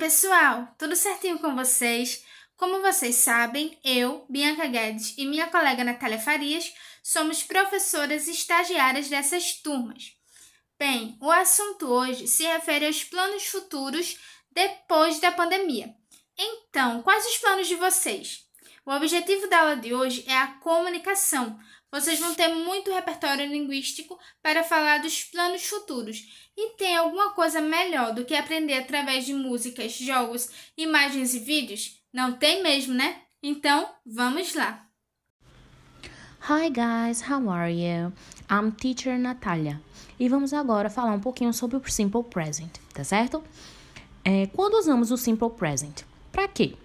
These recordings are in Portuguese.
pessoal, tudo certinho com vocês? Como vocês sabem, eu, Bianca Guedes e minha colega Natália Farias somos professoras estagiárias dessas turmas. Bem, o assunto hoje se refere aos planos futuros depois da pandemia. Então, quais os planos de vocês? O objetivo da aula de hoje é a comunicação. Vocês vão ter muito repertório linguístico para falar dos planos futuros. E tem alguma coisa melhor do que aprender através de músicas, jogos, imagens e vídeos? Não tem mesmo, né? Então, vamos lá! Hi guys, how are you? I'm teacher Natalia. E vamos agora falar um pouquinho sobre o simple present, tá certo? É, quando usamos o simple present? Para quê?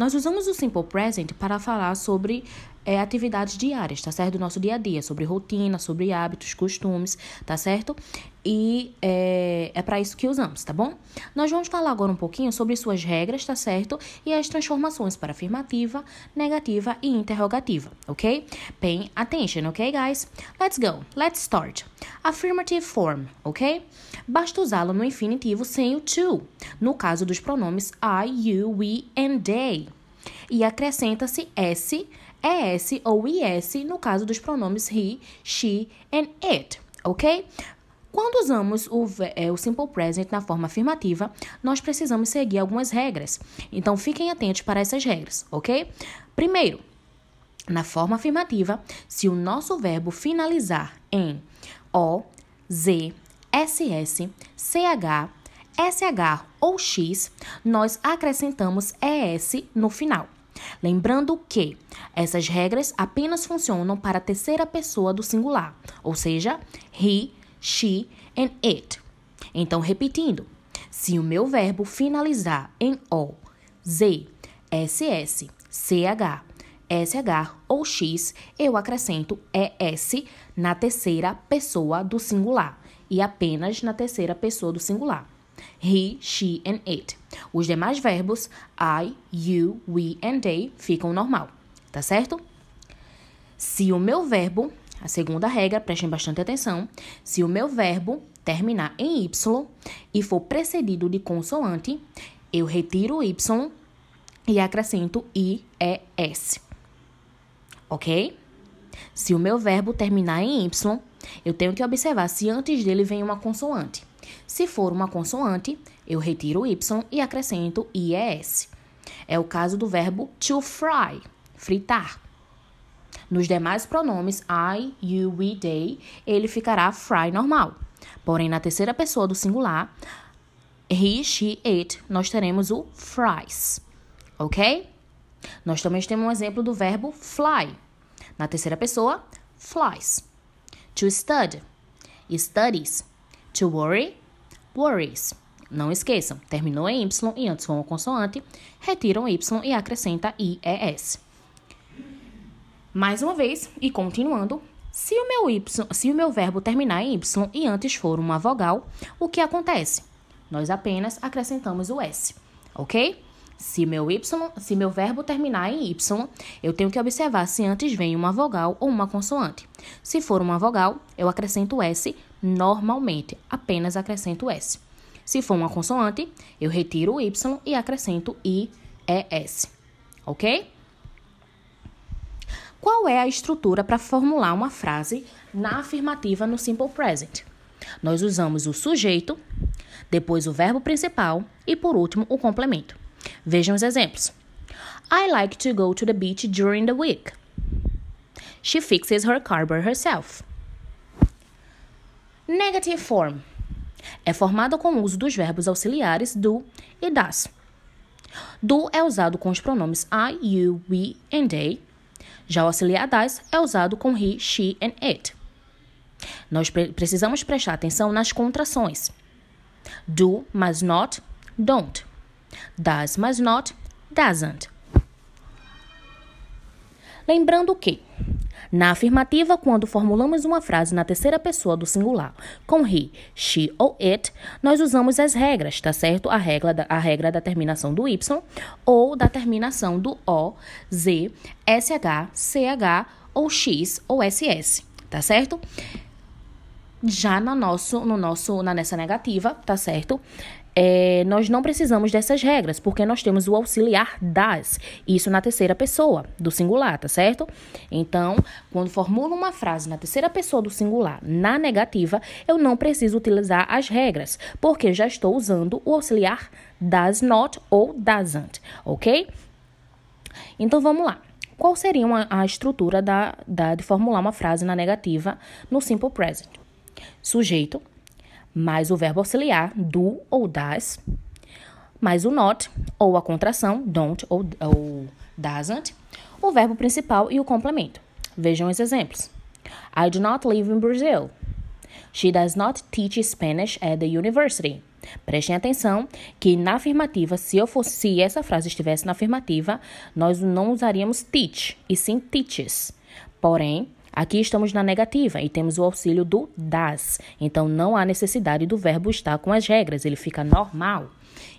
Nós usamos o simple present para falar sobre é, atividades diárias, tá certo? Do nosso dia a dia, sobre rotina, sobre hábitos, costumes, tá certo? E é, é para isso que usamos, tá bom? Nós vamos falar agora um pouquinho sobre suas regras, tá certo? E as transformações para afirmativa, negativa e interrogativa, ok? Pay attention, ok, guys? Let's go, let's start. Affirmative form, ok? Basta usá-lo no infinitivo sem o to, no caso dos pronomes I, you, we and they. E acrescenta-se S ES ou IS no caso dos pronomes he, she and it, ok? Quando usamos o, é, o simple present na forma afirmativa, nós precisamos seguir algumas regras. Então, fiquem atentos para essas regras, ok? Primeiro, na forma afirmativa, se o nosso verbo finalizar em O, Z, SS, CH, SH ou X, nós acrescentamos ES no final. Lembrando que essas regras apenas funcionam para a terceira pessoa do singular, ou seja, he, she and it. Então, repetindo, se o meu verbo finalizar em O, Z, SS, CH, SH ou X, eu acrescento ES na terceira pessoa do singular e apenas na terceira pessoa do singular he, she and it. Os demais verbos I, you, we and they ficam normal, tá certo? Se o meu verbo, a segunda regra, prestem bastante atenção, se o meu verbo terminar em y e for precedido de consoante, eu retiro o y e acrescento i, e, s. Ok? Se o meu verbo terminar em y, eu tenho que observar se antes dele vem uma consoante. Se for uma consoante, eu retiro o y e acrescento ies. É o caso do verbo to fry, fritar. Nos demais pronomes I, you, we, they, ele ficará fry normal. Porém, na terceira pessoa do singular, he, she, it, nós teremos o fries. Ok? Nós também temos um exemplo do verbo fly. Na terceira pessoa, flies. To study, studies. To worry, worries. Não esqueçam, terminou em Y e antes com uma consoante, retiram Y e acrescenta IES. Mais uma vez, e continuando, se o meu y, se o meu verbo terminar em y e antes for uma vogal, o que acontece? Nós apenas acrescentamos o s, ok? Se meu y, se meu verbo terminar em y, eu tenho que observar se antes vem uma vogal ou uma consoante. Se for uma vogal, eu acrescento s normalmente, apenas acrescento S. Se for uma consoante, eu retiro o Y e acrescento I, E, S. Ok? Qual é a estrutura para formular uma frase na afirmativa no Simple Present? Nós usamos o sujeito, depois o verbo principal e, por último, o complemento. Vejam os exemplos. I like to go to the beach during the week. She fixes her car by herself. Negative form é formado com o uso dos verbos auxiliares do e das. Do é usado com os pronomes I, you, we and they. Já o auxiliar das é usado com he, she and it. Nós pre precisamos prestar atenção nas contrações. Do mas not, don't. Does mas not, doesn't. Lembrando que na afirmativa, quando formulamos uma frase na terceira pessoa do singular com he, she ou it, nós usamos as regras, tá certo? A regra da, a regra da terminação do y ou da terminação do o, z, sh, ch ou x ou ss, tá certo? Já no nosso, no nosso, na nessa negativa, tá certo? É, nós não precisamos dessas regras, porque nós temos o auxiliar das, isso na terceira pessoa do singular, tá certo? Então, quando formulo uma frase na terceira pessoa do singular na negativa, eu não preciso utilizar as regras, porque já estou usando o auxiliar does not ou doesn't, ok? Então vamos lá. Qual seria uma, a estrutura da, da, de formular uma frase na negativa no simple present? Sujeito, mais o verbo auxiliar do ou das, mais o not ou a contração don't ou, ou doesn't, o verbo principal e o complemento. Vejam os exemplos. I do not live in Brazil. She does not teach Spanish at the university. Prestem atenção que na afirmativa, se eu fosse, se essa frase estivesse na afirmativa, nós não usaríamos teach, e sim teaches. Porém, aqui estamos na negativa e temos o auxílio do das. Então não há necessidade do verbo estar com as regras, ele fica normal.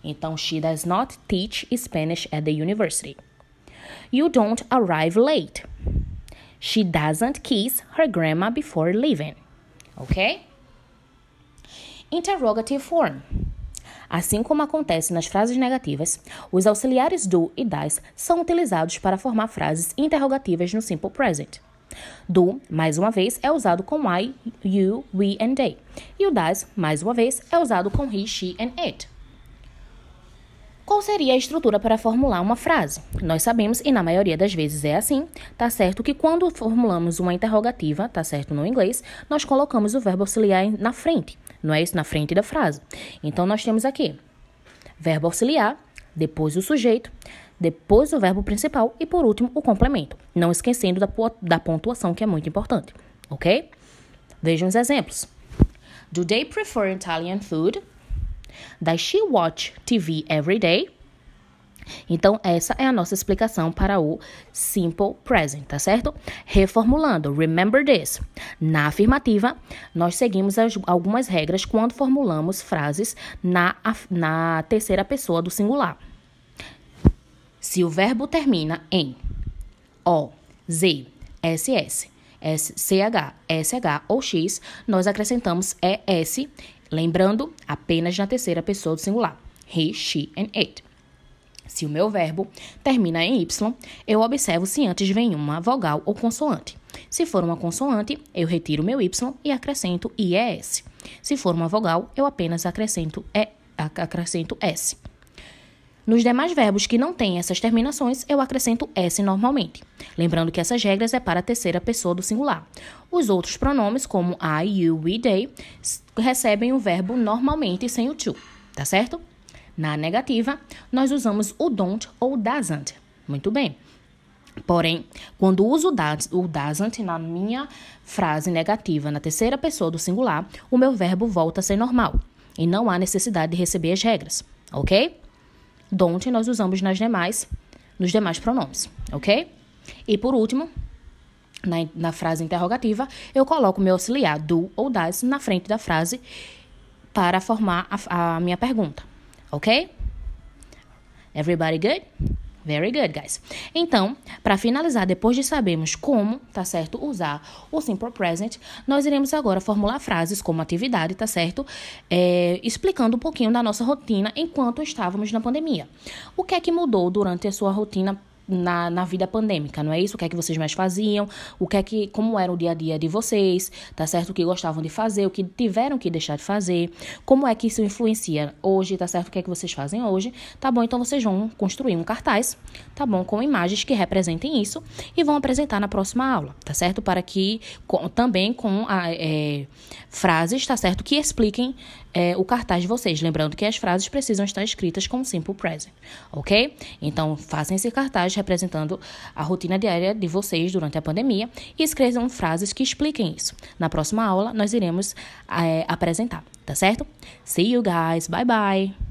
Então, she does not teach Spanish at the university. You don't arrive late. She doesn't kiss her grandma before leaving. Ok? Interrogative form. Assim como acontece nas frases negativas, os auxiliares do e das são utilizados para formar frases interrogativas no simple present. Do, mais uma vez, é usado com I, you, we and they. E o das, mais uma vez, é usado com he, she and it. Qual seria a estrutura para formular uma frase? Nós sabemos, e na maioria das vezes é assim, tá certo que quando formulamos uma interrogativa, tá certo no inglês, nós colocamos o verbo auxiliar na frente não é isso? Na frente da frase. Então, nós temos aqui verbo auxiliar, depois o sujeito, depois o verbo principal e, por último, o complemento. Não esquecendo da, da pontuação, que é muito importante, ok? Vejam os exemplos. Do they prefer Italian food? Does she watch TV every day? Então, essa é a nossa explicação para o simple present, tá certo? Reformulando, remember this. Na afirmativa, nós seguimos as, algumas regras quando formulamos frases na, na terceira pessoa do singular. Se o verbo termina em O, Z, SS, SCH, SH ou X, nós acrescentamos ES, lembrando apenas na terceira pessoa do singular. He, she and it. Se o meu verbo termina em Y, eu observo se antes vem uma vogal ou consoante. Se for uma consoante, eu retiro meu Y e acrescento IES. Se for uma vogal, eu apenas acrescento, e, acrescento S. Nos demais verbos que não têm essas terminações, eu acrescento S normalmente. Lembrando que essas regras é para a terceira pessoa do singular. Os outros pronomes, como I, you, we, they, recebem o verbo normalmente sem o to, tá certo? Na negativa, nós usamos o don't ou doesn't. Muito bem. Porém, quando uso o doesn't na minha frase negativa na terceira pessoa do singular, o meu verbo volta a ser normal e não há necessidade de receber as regras, ok? Don't nós usamos nas demais, nos demais pronomes, ok? E por último, na, na frase interrogativa, eu coloco meu auxiliar do ou das na frente da frase para formar a, a minha pergunta ok? Everybody good? Very good, guys. Então, para finalizar, depois de sabermos como, tá certo, usar o simple present, nós iremos agora formular frases como atividade, tá certo? É, explicando um pouquinho da nossa rotina enquanto estávamos na pandemia. O que é que mudou durante a sua rotina na, na vida pandêmica, não é isso? O que é que vocês mais faziam? O que é que, como era o dia a dia de vocês, tá certo? O que gostavam de fazer, o que tiveram que deixar de fazer, como é que isso influencia hoje, tá certo? O que é que vocês fazem hoje, tá bom? Então vocês vão construir um cartaz, tá bom? Com imagens que representem isso e vão apresentar na próxima aula, tá certo? Para que com, também com a, é, frases, tá certo? Que expliquem é, o cartaz de vocês. Lembrando que as frases precisam estar escritas com simple present, ok? Então, façam esse cartaz representando a rotina diária de vocês durante a pandemia e escrevam frases que expliquem isso. Na próxima aula, nós iremos é, apresentar, tá certo? See you guys, bye bye!